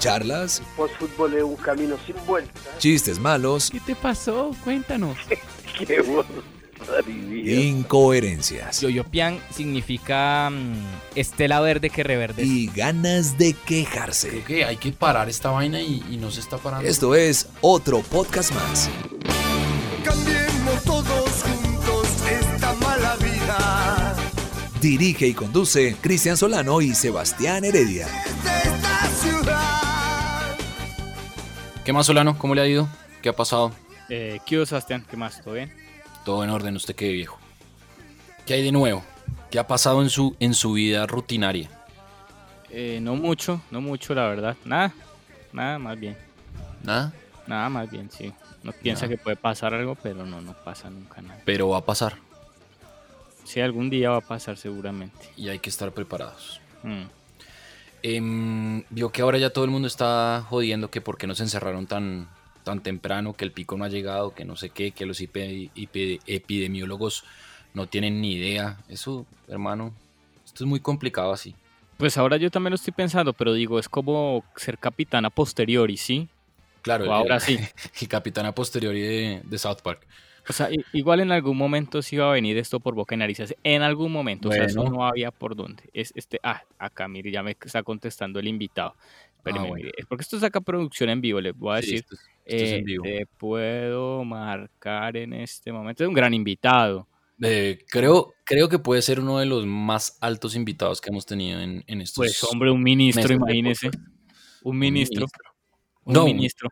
Charlas, Postfútbol es un camino sin vuelta. chistes malos, ¿Qué te pasó? Cuéntanos. Qué barbaridad. incoherencias Yoyopian significa mm, estela verde que reverdece. y ganas de quejarse. Creo que hay que parar esta vaina y, y no se está parando. Esto es otro podcast más. Cambiemos todos juntos esta mala vida. Dirige y conduce Cristian Solano y Sebastián Heredia. ¿Qué más, Solano? ¿Cómo le ha ido? ¿Qué ha pasado? Eh, ¿Qué hubo, Sebastián? ¿Qué más? ¿Todo bien? Todo en orden, usted qué viejo. ¿Qué hay de nuevo? ¿Qué ha pasado en su, en su vida rutinaria? Eh, no mucho, no mucho, la verdad. Nada, nada, más bien. Nada, Nada, más bien, sí. No piensa Nada. que puede pasar algo, pero no, no pasa nunca nada. pero va a pasar Sí, algún día va a pasar seguramente. y hay que estar preparados. Mm. Em, vio que ahora ya todo el mundo está jodiendo que por qué nos encerraron tan, tan temprano, que el pico no ha llegado, que no sé qué, que los epidemiólogos no tienen ni idea. Eso, hermano, esto es muy complicado así. Pues ahora yo también lo estoy pensando, pero digo, es como ser capitán a posteriori, ¿sí? Claro, O el- ahora sí. El capitán a posteriori de, de South Park. O sea, igual en algún momento sí iba a venir esto por boca y narices. En algún momento, o sea, eso no había por dónde. Es este, ah, acá, mire, ya me está contestando el invitado. Espéreme, Ah, bueno. mire, es porque esto saca producción en vivo, les voy a Sí, decir. esto es- en eh, vivo. te puedo marcar en este momento. Es un gran invitado. Eh, creo, creo que puede ser uno de los más altos invitados que hemos tenido en, en estos. Pues, hombre, un ministro, imagínese. Un ministro. Un No, ministro.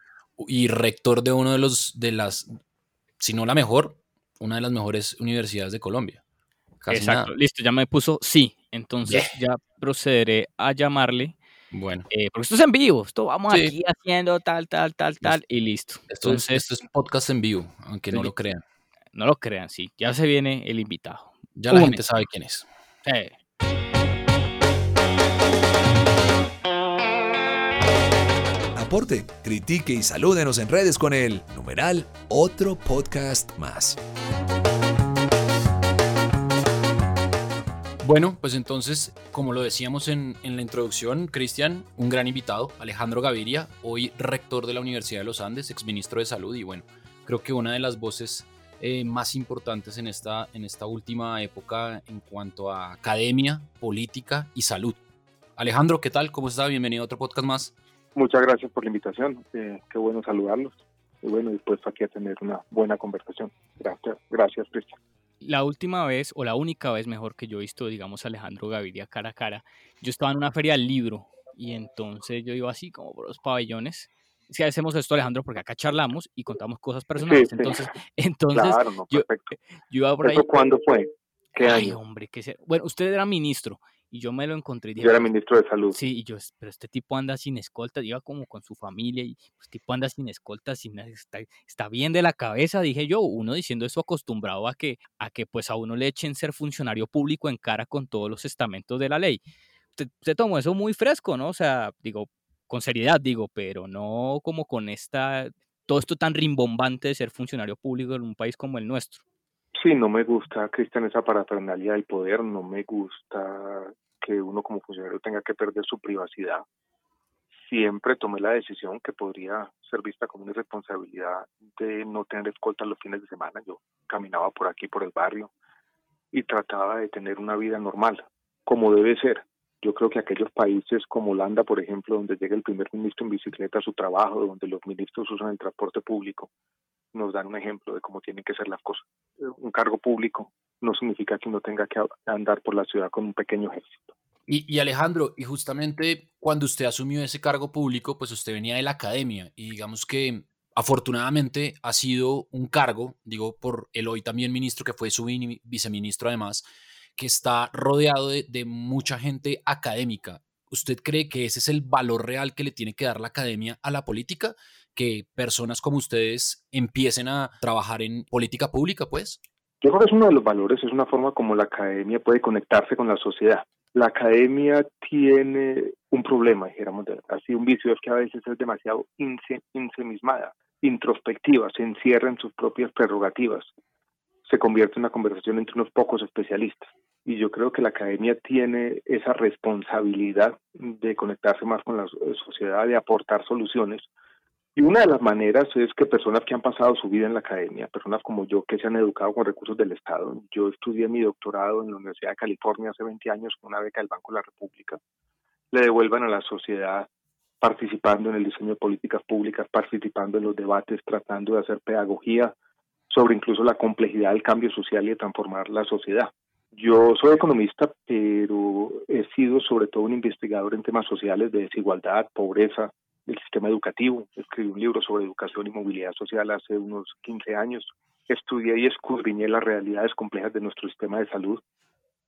y rector de uno de los de las, si no la mejor, una de las mejores universidades de Colombia. Casi Exacto, nada. listo, ya me puso sí. Entonces ya procederé a llamarle. Bueno, eh, porque esto es en vivo. Esto vamos Sí. aquí haciendo tal, tal, tal, tal. Y listo. esto, es, Entonces, esto es podcast en vivo, aunque no lo crean. no lo crean, sí. Ya se viene el invitado. Ya la gente sabe quién es. Eh, Aporte, critique y salúdenos en redes con el numeral otro podcast más. Bueno, pues entonces, como lo decíamos en, en la introducción, Cristian, un gran invitado, Alejandro Gaviria, hoy rector de la Universidad de los Andes, exministro de Salud, y bueno, creo que una de las voces eh, más importantes en esta, en esta última época en cuanto a academia, política y salud. Alejandro, ¿qué tal? ¿Cómo está? Bienvenido a otro podcast más. Muchas gracias por la invitación. eh, qué bueno saludarlos. Y bueno, dispuesto aquí a tener una buena conversación. Gracias, gracias, Cristian. la última vez, o la única vez mejor que yo he visto, digamos, a Alejandro Gaviria cara a cara, yo estaba en una feria del libro y entonces yo iba así como por los pabellones. Si hacemos esto, Alejandro, porque acá charlamos y contamos cosas personales. sí. Entonces, entonces claro, no, yo, yo iba por ahí. ¿Eso cuándo fue? ¿Qué Ay, año? hombre, que se... Bueno, usted era ministro y yo me lo encontré y dije, Yo era "Pero ministro de Salud. Sí, y yo, "Es- pero este tipo anda sin escolta, iba como con su familia y este tipo anda sin escolta, sin, está, está bien de la cabeza, dije yo, uno diciendo eso acostumbrado a que, a que pues a uno le echen ser funcionario público en cara con todos los estamentos de la ley. Usted, usted tomó eso muy fresco, ¿no? O sea, digo, con seriedad digo, pero no como con esta, todo esto tan rimbombante de ser funcionario público en un país como el nuestro. Sí, no me gusta, Cristian, esa parafernalia del poder, no me gusta que uno como funcionario tenga que perder su privacidad. Siempre tomé la decisión que podría ser vista como una irresponsabilidad de no tener escolta los fines de semana. Yo caminaba por aquí, por el barrio, y trataba de tener una vida normal, como debe ser. Yo creo que aquellos países como Holanda, por ejemplo, donde llega el primer ministro en bicicleta a su trabajo, donde los ministros usan el transporte público, nos dan un ejemplo de cómo tienen que ser las cosas. Un cargo público no significa que uno tenga que andar por la ciudad con un pequeño ejército. Y, Alejandro, y justamente cuando usted asumió ese cargo público, pues usted venía de la academia y digamos que afortunadamente ha sido un cargo, digo por el hoy también ministro que fue su viceministro además, que está rodeado de, de mucha gente académica. ¿Usted cree que ese es el valor real que le tiene que dar la academia a la política? Que personas como ustedes empiecen a trabajar en política pública, pues? Yo creo que es uno de los valores, es una forma como la academia puede conectarse con la sociedad. La academia tiene un problema, dijéramos así, un vicio es que a veces es demasiado insemismada, introspectiva, se encierra en sus propias prerrogativas, se convierte en una conversación entre unos pocos especialistas. Y yo creo que la academia tiene esa responsabilidad de conectarse más con la sociedad, de aportar soluciones, y una de las maneras es que personas que han pasado su vida en la academia, personas como yo que se han educado con recursos del Estado, yo estudié mi doctorado en la Universidad de California hace 20 años con una beca del Banco de la República, le devuelvan a la sociedad participando en el diseño de políticas públicas, participando en los debates, tratando de hacer pedagogía sobre incluso la complejidad del cambio social y de transformar la sociedad. Yo soy economista, pero he sido sobre todo un investigador en temas sociales de desigualdad, pobreza, del sistema educativo. Escribí un libro sobre educación y movilidad social hace unos 15 años. Estudié y escudriñé las realidades complejas de nuestro sistema de salud.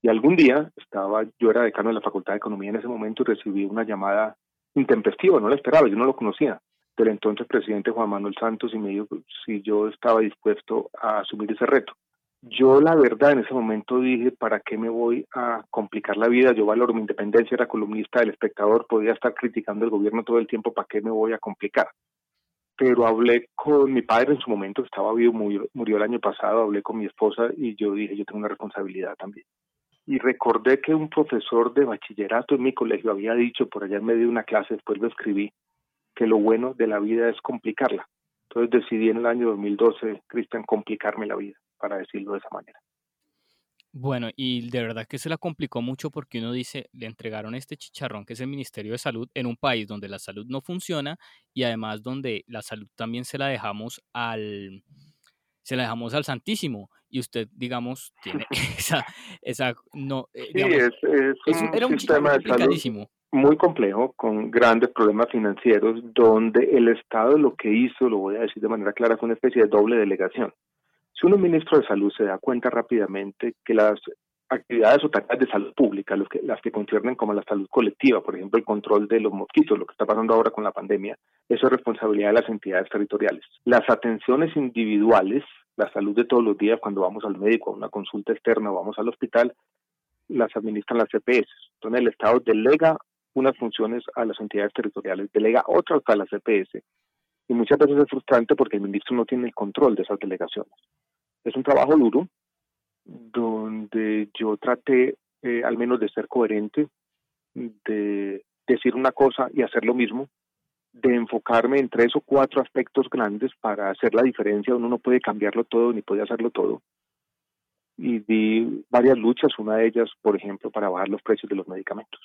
Y algún día estaba, yo era decano de la Facultad de Economía en ese momento y recibí una llamada intempestiva, no la esperaba, yo no lo conocía, del entonces presidente Juan Manuel Santos y me dijo si yo estaba dispuesto a asumir ese reto. Yo la verdad en ese momento dije, ¿para qué me voy a complicar la vida? Yo valoro mi independencia, era columnista del espectador, podía estar criticando el gobierno todo el tiempo, ¿para qué me voy a complicar? Pero hablé con mi padre en su momento, estaba vivo, murió, murió el año pasado, hablé con mi esposa y yo dije, yo tengo una responsabilidad también. Y recordé que un profesor de bachillerato en mi colegio había dicho por allá en medio de una clase, después lo escribí, que lo bueno de la vida es complicarla. Entonces decidí en el año 2012, Cristian, complicarme la vida para decirlo de esa manera. Bueno, y de verdad que se la complicó mucho porque uno dice, le entregaron este chicharrón que es el Ministerio de Salud en un país donde la salud no funciona y además donde la salud también se la dejamos al se la dejamos al Santísimo. Y usted digamos tiene esa esa no eh, sí, es, es, un, era un sistema de salud muy complejo con grandes problemas financieros donde el Estado lo que hizo, lo voy a decir de manera clara, fue una especie de doble delegación si uno ministro de salud se da cuenta rápidamente que las actividades o tareas de salud pública, los que, las que conciernen como la salud colectiva, por ejemplo, el control de los mosquitos, lo que está pasando ahora con la pandemia, eso es responsabilidad de las entidades territoriales. Las atenciones individuales, la salud de todos los días, cuando vamos al médico, a una consulta externa o vamos al hospital, las administran las CPS. Entonces el Estado delega unas funciones a las entidades territoriales, delega otras a las CPS. Y muchas veces es frustrante porque el ministro no tiene el control de esas delegaciones. Es un trabajo duro donde yo traté eh, al menos de ser coherente, de decir una cosa y hacer lo mismo, de enfocarme en tres o cuatro aspectos grandes para hacer la diferencia. Uno no puede cambiarlo todo ni puede hacerlo todo. Y di varias luchas, una de ellas, por ejemplo, para bajar los precios de los medicamentos.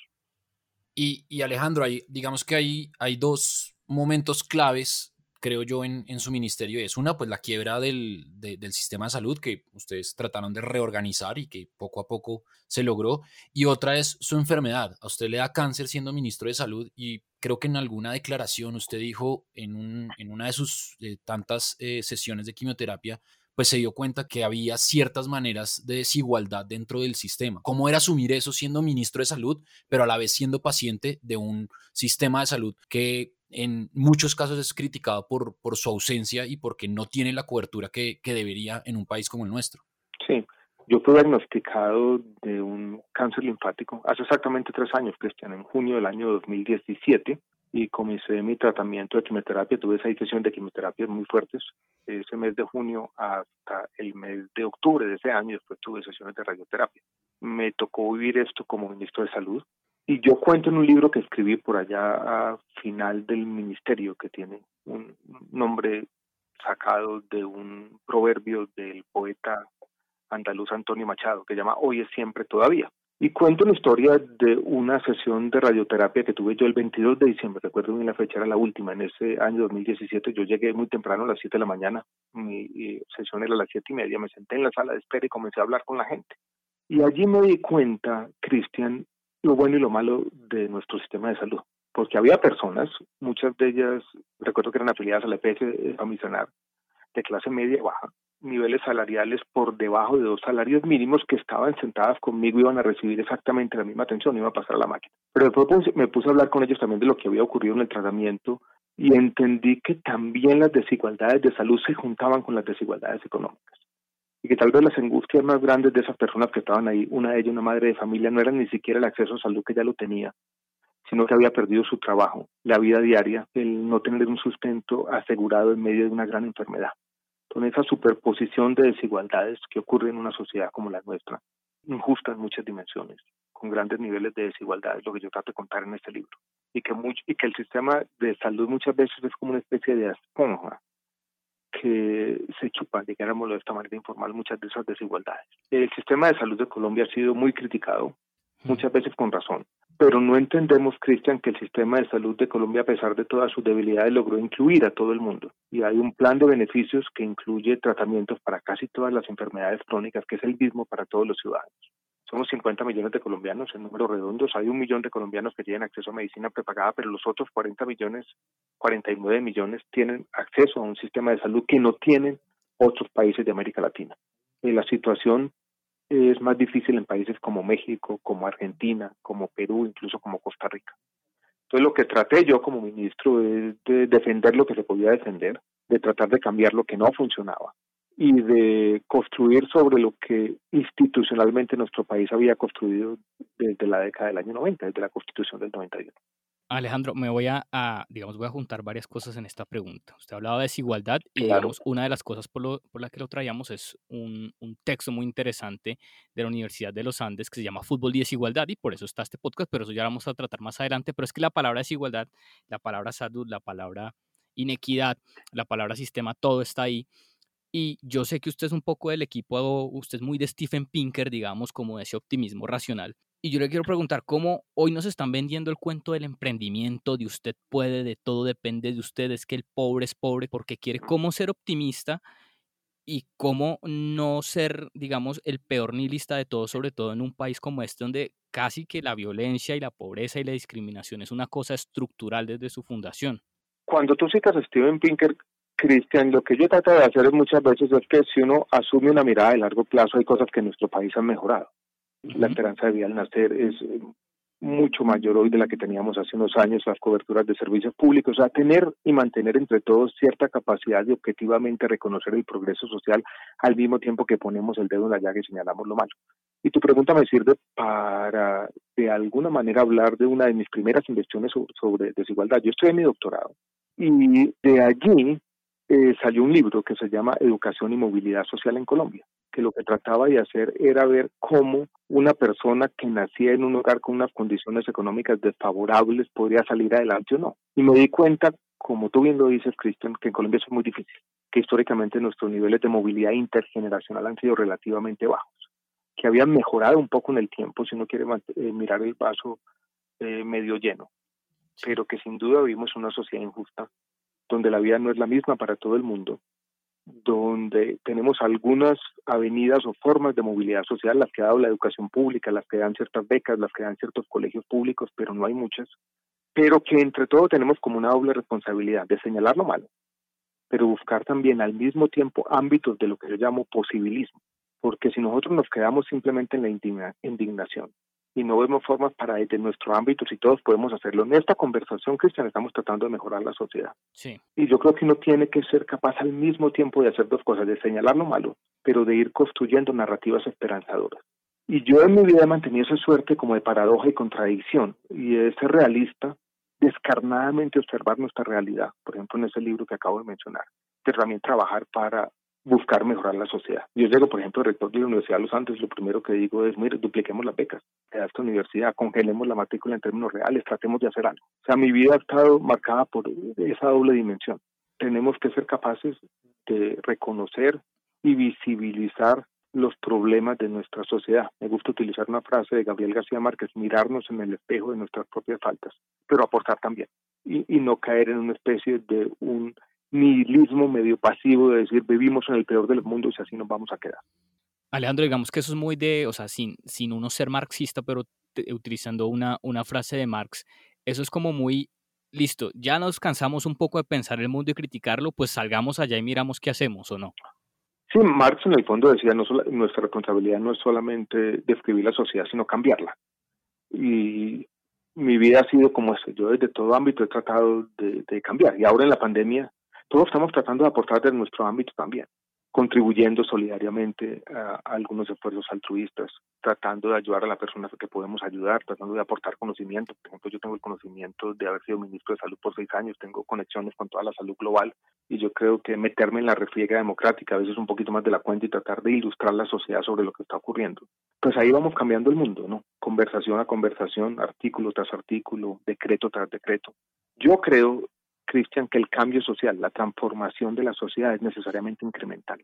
Y, y Alejandro, hay, digamos que hay, hay dos momentos claves creo yo, en, su ministerio es una, pues la quiebra del, del, sistema de salud que ustedes trataron de reorganizar y que poco a poco se logró. Y otra es su enfermedad. A usted le da cáncer siendo ministro de salud y creo que en alguna declaración usted dijo en, un, en una de sus eh, tantas eh, sesiones de quimioterapia, pues se dio cuenta que había ciertas maneras de desigualdad dentro del sistema. ¿Cómo era asumir eso siendo ministro de salud, pero a la vez siendo paciente de un sistema de salud que en muchos casos es criticado por, por su ausencia y porque no tiene la cobertura que, que debería en un país como el nuestro. Sí, yo fui diagnosticado de un cáncer linfático hace exactamente tres años, Cristian, en junio del año 2017 y comencé mi tratamiento de quimioterapia. Tuve seis sesiones de quimioterapia muy fuertes ese mes de junio hasta el mes de octubre de ese año. Después tuve sesiones de radioterapia. me tocó vivir esto como ministro de Salud. Y yo cuento en un libro que escribí por allá a final del ministerio, que tiene un nombre sacado de un proverbio del poeta andaluz Antonio Machado, que llama Hoy es siempre todavía. Y cuento una historia de una sesión de radioterapia que tuve yo el 22 de diciembre, recuerdo bien la fecha, era la última, en ese año 2017, yo llegué muy temprano a las 7 de la mañana, mi sesión era a las 7 y media, me senté en la sala de espera y comencé a hablar con la gente. Y allí me di cuenta, Cristian, lo bueno y lo malo de nuestro sistema de salud, porque había personas, muchas de ellas, recuerdo que eran afiliadas a la EPS Famisanar, de clase media baja, niveles salariales por debajo de dos salarios mínimos que estaban sentadas conmigo iban a recibir exactamente la misma atención, iba a pasar a la máquina. Pero después me puse a hablar con ellos también de lo que había ocurrido en el tratamiento y entendí que también las desigualdades de salud se juntaban con las desigualdades económicas. Y que tal vez las angustias más grandes de esas personas que estaban ahí, una de ellas, una madre de familia, no eran ni siquiera el acceso a salud que ya lo tenía, sino que había perdido su trabajo, la vida diaria, el no tener un sustento asegurado en medio de una gran enfermedad con esa superposición de desigualdades que ocurre en una sociedad como la nuestra, injusta en muchas dimensiones, con grandes niveles de desigualdad, es lo que yo trato de contar en este libro. Y que, y que el sistema de salud muchas veces es como una especie de esponja que se chupa, digámoslo de esta manera informal, muchas de esas desigualdades. El sistema de salud de Colombia ha sido muy criticado, muchas veces con razón, pero no entendemos, Cristian, que el sistema de salud de Colombia, a pesar de todas sus debilidades, logró incluir a todo el mundo. Y hay un plan de beneficios que incluye tratamientos para casi todas las enfermedades crónicas, que es el mismo para todos los ciudadanos. Somos 50 millones de colombianos en números redondos. Hay un millón de colombianos que tienen acceso a medicina prepagada, pero los otros 40 millones, 49 millones tienen acceso a un sistema de salud que no tienen otros países de América Latina. La situación es más difícil en países como México, como Argentina, como Perú, incluso como Costa Rica. Entonces lo que traté yo como ministro es de defender lo que se podía defender, de tratar de cambiar lo que no funcionaba y de construir sobre lo que institucionalmente nuestro país había construido desde la década del año 90, desde la constitución del 91. Alejandro, me voy a, digamos, voy a juntar varias cosas en esta pregunta. Usted hablaba de desigualdad y, digamos, una de las cosas por, lo, por la que lo traíamos es un, un, texto muy interesante de la Universidad de los Andes que se llama Fútbol y Desigualdad y por eso está este podcast, pero eso ya lo vamos a tratar más adelante. Pero es que la palabra desigualdad, la palabra salud, la palabra inequidad, la palabra sistema, todo está ahí. Y yo sé que usted es un poco del equipo, usted es muy de Stephen Pinker, digamos, como de ese optimismo racional. Y yo le quiero preguntar cómo hoy nos están vendiendo el cuento del emprendimiento, de usted puede, de todo depende de usted, es que el pobre es pobre porque quiere cómo ser optimista y cómo no ser, digamos, el peor nihilista de todo, sobre todo en un país como este, donde casi que la violencia y la pobreza y la discriminación es una cosa estructural desde su fundación. Cuando tú citas a Steven Pinker, Cristian, lo que yo trato de hacer muchas veces es que si uno asume una mirada de largo plazo, hay cosas que en nuestro país han mejorado la esperanza de vida al nacer es eh, mucho mayor hoy de la que teníamos hace unos años, las coberturas de servicios públicos, o sea, tener y mantener entre todos cierta capacidad de objetivamente reconocer el progreso social al mismo tiempo que ponemos el dedo en la llaga y señalamos lo malo. Y tu pregunta me sirve para, de alguna manera, hablar de una de mis primeras investigaciones sobre, desigualdad. Yo estoy en mi doctorado y de allí eh, salió un libro que se llama Educación y Movilidad Social en Colombia que lo que trataba de hacer era ver cómo una persona que nacía en un hogar con unas condiciones económicas desfavorables podría salir adelante o no. Y me di cuenta, como tú bien lo dices, Cristian, que en Colombia es muy difícil, que históricamente nuestros niveles de movilidad intergeneracional han sido relativamente bajos, que habían mejorado un poco en el tiempo, si uno quiere eh, mirar el vaso eh, medio lleno, pero que sin duda vivimos una sociedad injusta, donde la vida no es la misma para todo el mundo, donde tenemos algunas avenidas o formas de movilidad social, las que ha dado la educación pública, las que dan ciertas becas, las que dan ciertos colegios públicos, pero no hay muchas, pero que entre todo tenemos como una doble responsabilidad de señalar lo malo, pero buscar también al mismo tiempo ámbitos de lo que yo llamo posibilismo, porque si nosotros nos quedamos simplemente en la indignación y no vemos formas para desde nuestro ámbito, si todos podemos hacerlo. En esta conversación, Cristian, estamos tratando de mejorar la sociedad. Sí. Y yo creo que uno tiene que ser capaz al mismo tiempo de hacer dos cosas, de señalar lo malo, pero de ir construyendo narrativas esperanzadoras. Y yo en mi vida he mantenido esa suerte como de paradoja y contradicción, y de ser realista, descarnadamente observar nuestra realidad, por ejemplo en ese libro que acabo de mencionar, de también trabajar para buscar mejorar la sociedad. Yo llego, por ejemplo, rector de la Universidad de los Andes, lo primero que digo es, mire, dupliquemos las becas de esta universidad, congelemos la matrícula en términos reales, tratemos de hacer algo. O sea, mi vida ha estado marcada por esa doble dimensión. Tenemos que ser capaces de reconocer y visibilizar los problemas de nuestra sociedad. Me gusta utilizar una frase de Gabriel García Márquez, mirarnos en el espejo de nuestras propias faltas, pero aportar también y, y no caer en una especie de un nihilismo medio pasivo de decir vivimos en el peor del mundo y así nos vamos a quedar. Alejandro, digamos que eso es muy de, o sea, sin, sin uno ser marxista, pero utilizando una, una frase de Marx, eso es como muy, listo, ya nos cansamos un poco de pensar el mundo y criticarlo, pues salgamos allá y miramos qué hacemos o no. Sí, Marx en el fondo decía, no nuestra responsabilidad no es solamente describir la sociedad, sino cambiarla. Y mi vida ha sido como eso, yo desde todo ámbito he tratado de, de cambiar. Y ahora en la pandemia, todos estamos tratando de aportar desde nuestro ámbito también contribuyendo solidariamente a, algunos esfuerzos altruistas, tratando de ayudar a la persona que podemos ayudar, tratando de aportar conocimiento. Por ejemplo, yo tengo el conocimiento de haber sido ministro de salud por seis años, tengo conexiones con toda la salud global y yo creo que meterme en la refriega democrática, a veces un poquito más de la cuenta y tratar de ilustrar la sociedad sobre lo que está ocurriendo. Pues ahí vamos cambiando el mundo, ¿no? Conversación a conversación, artículo tras artículo, decreto tras decreto. Yo creo Cristian, que el cambio social, la transformación de la sociedad es necesariamente incremental.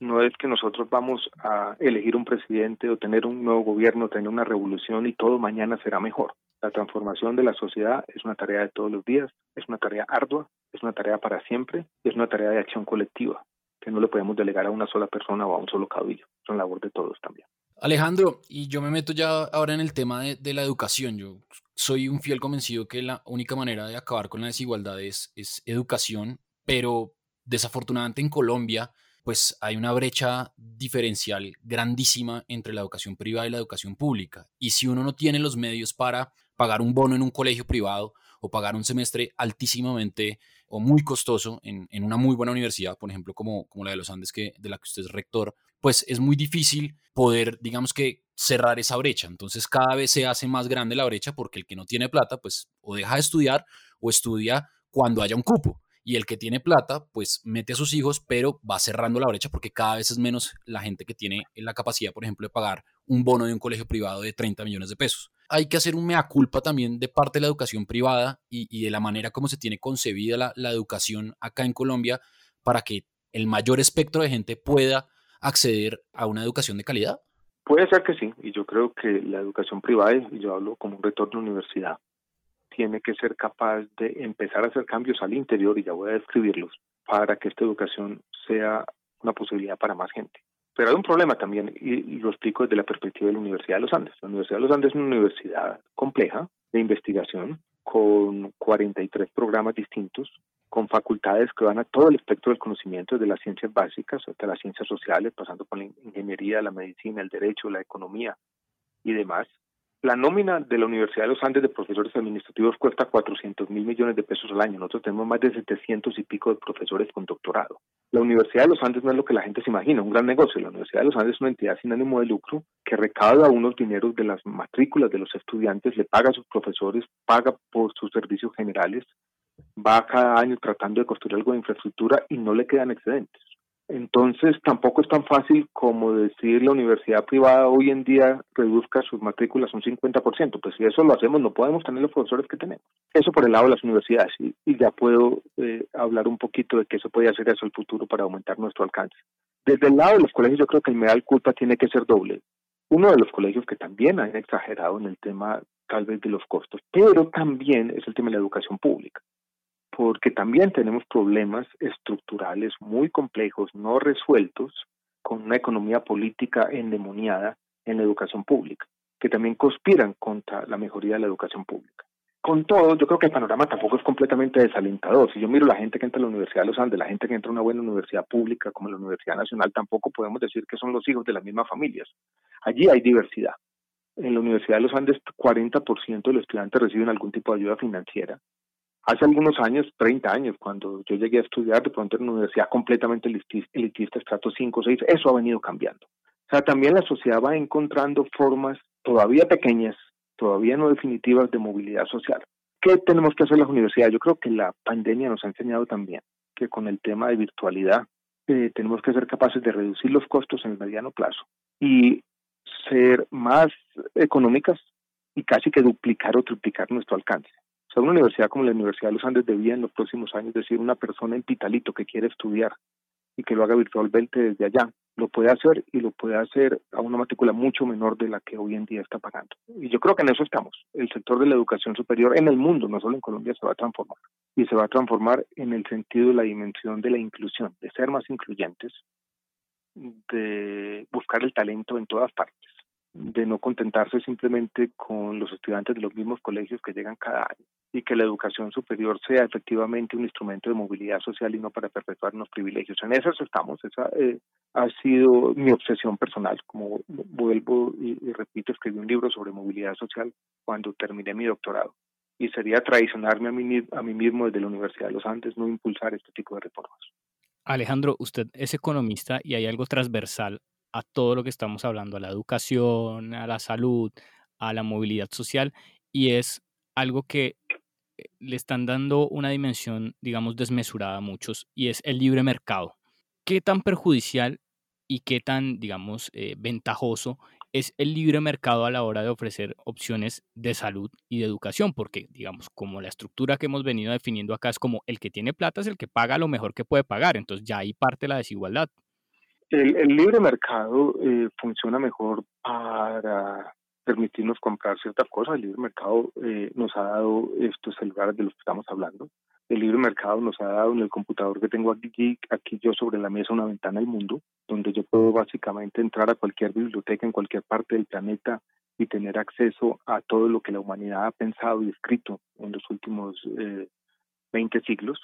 No es que nosotros vamos a elegir un presidente o tener un nuevo gobierno, tener una revolución y todo mañana será mejor. La transformación de la sociedad es una tarea de todos los días, es una tarea ardua, es una tarea para siempre y es una tarea de acción colectiva que no le podemos delegar a una sola persona o a un solo caudillo. Es una labor de todos también. Alejandro, y yo me meto ya ahora en el tema de, de la educación. Yo soy un fiel convencido que la única manera de acabar con la desigualdad es, educación, pero desafortunadamente en Colombia pues hay una brecha diferencial grandísima entre la educación privada y la educación pública. Y si uno no tiene los medios para pagar un bono en un colegio privado o pagar un semestre altísimamente o muy costoso en, en una muy buena universidad, por ejemplo, como, como la de los Andes, que, de la que usted es rector, pues es muy difícil poder, digamos que, cerrar esa brecha. Entonces cada vez se hace más grande la brecha porque el que no tiene plata, pues o deja de estudiar o estudia cuando haya un cupo. Y el que tiene plata, pues mete a sus hijos, pero va cerrando la brecha porque cada vez es menos la gente que tiene la capacidad, por ejemplo, de pagar un bono de un colegio privado de 30 millones de pesos. Hay que hacer un mea culpa también de parte de la educación privada y, de la manera como se tiene concebida la, la educación acá en Colombia para que el mayor espectro de gente pueda acceder a una educación de calidad. Puede ser que sí, y yo creo que la educación privada, y yo hablo como un retorno a universidad, tiene que ser capaz de empezar a hacer cambios al interior, y ya voy a describirlos, para que esta educación sea una posibilidad para más gente. Pero hay un problema también, y, lo explico desde la perspectiva de la Universidad de los Andes. La Universidad de los Andes es una universidad compleja de investigación, con 43 programas distintos, con facultades que van a todo el espectro del conocimiento, desde las ciencias básicas hasta las ciencias sociales, pasando por la ingeniería, la medicina, el derecho, la economía y demás. La nómina de la Universidad de los Andes de profesores administrativos cuesta 400 mil millones de pesos al año. Nosotros tenemos más de 700 y pico de profesores con doctorado. La Universidad de los Andes no es lo que la gente se imagina, un gran negocio. La Universidad de los Andes es una entidad sin ánimo de lucro que recauda unos dineros de las matrículas de los estudiantes, le paga a sus profesores, paga por sus servicios generales, va cada año tratando de construir algo de infraestructura y no le quedan excedentes. Entonces tampoco es tan fácil como decir la universidad privada hoy en día reduzca sus matrículas un 50%. Pues si eso lo hacemos no podemos tener los profesores que tenemos. Eso por el lado de las universidades y, ya puedo eh, hablar un poquito de qué se puede hacer eso el futuro para aumentar nuestro alcance. Desde el lado de los colegios yo creo que el medal culpa tiene que ser doble. Uno de los colegios que también han exagerado en el tema tal vez de los costos, pero también es el tema de la educación pública porque también tenemos problemas estructurales muy complejos, no resueltos, con una economía política endemoniada en la educación pública, que también conspiran contra la mejoría de la educación pública. Con todo, yo creo que el panorama tampoco es completamente desalentador. Si yo miro la gente que entra a la Universidad de los Andes, la gente que entra a una buena universidad pública como la Universidad Nacional, tampoco podemos decir que son los hijos de las mismas familias. Allí hay diversidad. En la Universidad de los Andes, 40% de los estudiantes reciben algún tipo de ayuda financiera Hace algunos años, 30 años, cuando yo llegué a estudiar, de pronto en una universidad completamente elitista, estrato 5 o 6, eso ha venido cambiando. O sea, también la sociedad va encontrando formas todavía pequeñas, todavía no definitivas de movilidad social. ¿Qué tenemos que hacer las universidades? Yo creo que la pandemia nos ha enseñado también que con el tema de virtualidad eh, tenemos que ser capaces de reducir los costos en el mediano plazo y ser más económicas y casi que duplicar o triplicar nuestro alcance. O sea, una universidad como la Universidad de los Andes debía en los próximos años decir una persona en Pitalito que quiere estudiar y que lo haga virtualmente desde allá, lo puede hacer y lo puede hacer a una matrícula mucho menor de la que hoy en día está pagando. Y yo creo que en eso estamos. El sector de la educación superior en el mundo, no solo en Colombia, se va a transformar. Y se va a transformar en el sentido de la dimensión de la inclusión, de ser más incluyentes, de buscar el talento en todas partes, de no contentarse simplemente con los estudiantes de los mismos colegios que llegan cada año y que la educación superior sea efectivamente un instrumento de movilidad social y no para perpetuar unos privilegios. En eso estamos, esa eh, ha sido mi obsesión personal. Como vuelvo y, repito, escribí un libro sobre movilidad social cuando terminé mi doctorado y sería traicionarme a mí, a mí mismo desde la Universidad de los Andes no impulsar este tipo de reformas. Alejandro, usted es economista y hay algo transversal a todo lo que estamos hablando, a la educación, a la salud, a la movilidad social, y es algo que eh, le están dando una dimensión, digamos, desmesurada a muchos, y es el libre mercado. ¿Qué tan perjudicial y qué tan, digamos, eh, ventajoso es el libre mercado a la hora de ofrecer opciones de salud y de educación, porque digamos, como la estructura que hemos venido definiendo acá es como el que tiene plata es el que paga lo mejor que puede pagar, entonces ya ahí parte la desigualdad. El, libre mercado eh, funciona mejor para permitirnos comprar ciertas cosas. El libre mercado eh, nos ha dado estos celulares de los que estamos hablando. El libre mercado nos ha dado en el computador que tengo aquí, aquí yo sobre la mesa una ventana al mundo, donde yo puedo básicamente entrar a cualquier biblioteca en cualquier parte del planeta y tener acceso a todo lo que la humanidad ha pensado y escrito en los últimos eh, 20 siglos.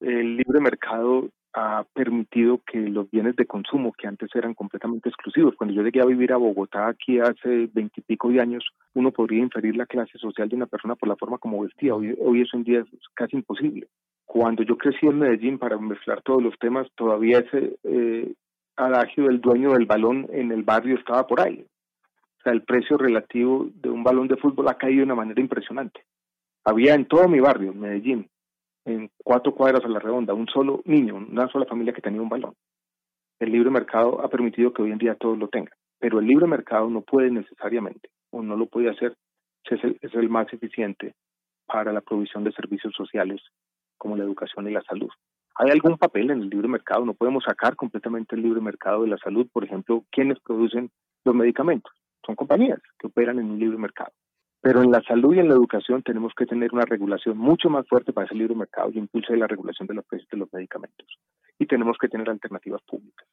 El libre mercado ha permitido que los bienes de consumo que antes eran completamente exclusivos, cuando yo llegué a vivir a Bogotá aquí hace veintipico de años, uno podría inferir la clase social de una persona por la forma como vestía. Hoy, hoy eso día es casi imposible. Cuando yo crecí en Medellín, para mezclar todos los temas, todavía ese eh, adagio del dueño del balón en el barrio estaba por ahí. O sea, el precio relativo de un balón de fútbol ha caído de una manera impresionante. Había en todo mi barrio, Medellín, en cuatro cuadras a la redonda, un solo niño, una sola familia que tenía un balón. El libre mercado ha permitido que hoy en día todos lo tengan, pero el libre mercado no puede necesariamente, o no lo puede hacer, es es el más eficiente para la provisión de servicios sociales como la educación y la salud. ¿Hay algún papel en el libre mercado? No podemos sacar completamente el libre mercado de la salud, por ejemplo, quienes producen los medicamentos. Son compañías que operan en un libre mercado. Pero en la salud y en la educación tenemos que tener una regulación mucho más fuerte para ese libre mercado y impulse la regulación de los precios de los medicamentos. Y tenemos que tener alternativas públicas.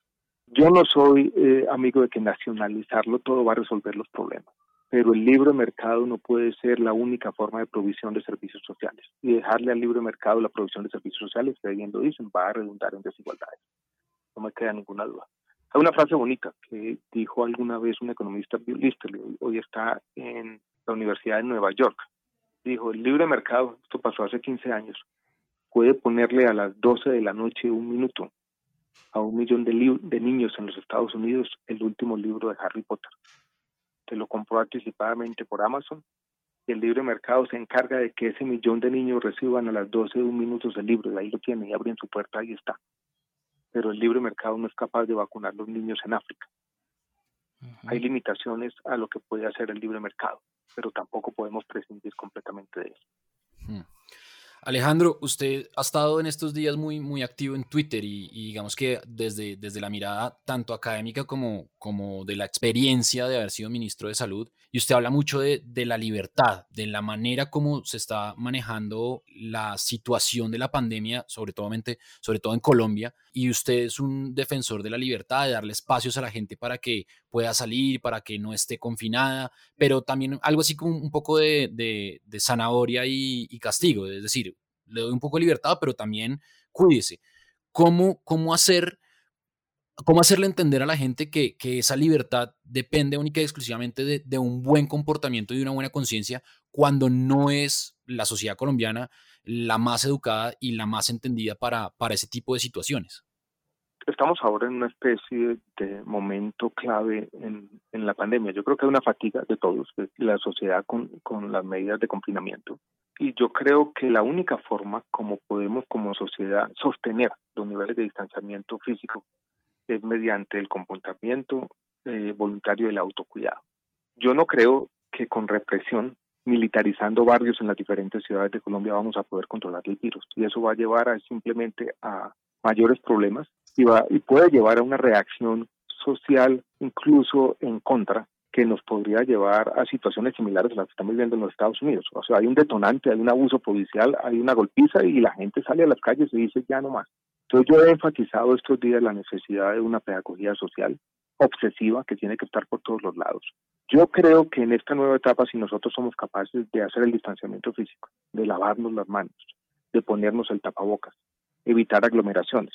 Yo no soy eh, amigo de que nacionalizarlo todo va a resolver los problemas, pero el libre mercado no puede ser la única forma de provisión de servicios sociales. Y dejarle al libre mercado la provisión de servicios sociales, que bien lo dicen, va a redundar en desigualdades. No me queda ninguna duda. Hay una frase bonita que dijo alguna vez un economista, Bill Lister, hoy está en la Universidad de Nueva York. Dijo, el libre mercado, esto pasó hace 15 años, puede ponerle a las 12 de la noche un minuto a un millón de, de niños en los Estados Unidos el último libro de Harry Potter. Te lo compró anticipadamente por Amazon y el libre mercado se encarga de que ese millón de niños reciban a las 12 de un minuto el libro y ahí lo tienen y abren su puerta, ahí está. Pero el libre mercado no es capaz de vacunar a los niños en África. Hay limitaciones a lo que puede hacer el libre mercado pero tampoco podemos prescindir completamente de eso. Hmm. Alejandro, usted ha estado en estos días muy, muy activo en Twitter y, digamos que desde, desde la mirada tanto académica como, como de la experiencia de haber sido ministro de Salud, y usted habla mucho de, de, la libertad, de la manera como se está manejando la situación de la pandemia, sobre todo, sobre todo en Colombia, y usted es un defensor de la libertad, de darle espacios a la gente para que pueda salir, para que no esté confinada, pero también algo así como un poco de, de, zanahoria y, y castigo, es decir, le doy un poco de libertad, pero también cuídese. ¿Cómo, cómo hacer cómo hacerle entender a la gente que, que esa libertad depende única y exclusivamente de, de un buen comportamiento y de una buena conciencia cuando no es la sociedad colombiana la más educada y la más entendida para, para ese tipo de situaciones? Estamos ahora en una especie de momento clave en, en la pandemia. Yo creo que hay una fatiga de todos, de la sociedad con, con las medidas de confinamiento Y yo creo que la única forma como podemos como sociedad sostener los niveles de distanciamiento físico es mediante el comportamiento eh, voluntario del autocuidado. Yo no creo que con represión, militarizando barrios en las diferentes ciudades de Colombia, vamos a poder controlar el virus. Y eso va a llevar a, simplemente a mayores problemas y, va, y puede llevar a una reacción social incluso en contra que nos podría llevar a situaciones similares a las que estamos viviendo en los Estados Unidos. O sea, hay un detonante, hay un abuso policial, hay una golpiza y la gente sale a las calles y dice ya no más. Entonces yo he enfatizado estos días la necesidad de una pedagogía social obsesiva que tiene que estar por todos los lados. Yo creo que en esta nueva etapa, si nosotros somos capaces de hacer el distanciamiento físico, de lavarnos las manos, de ponernos el tapabocas, evitar aglomeraciones,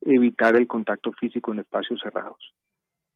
evitar el contacto físico en espacios cerrados,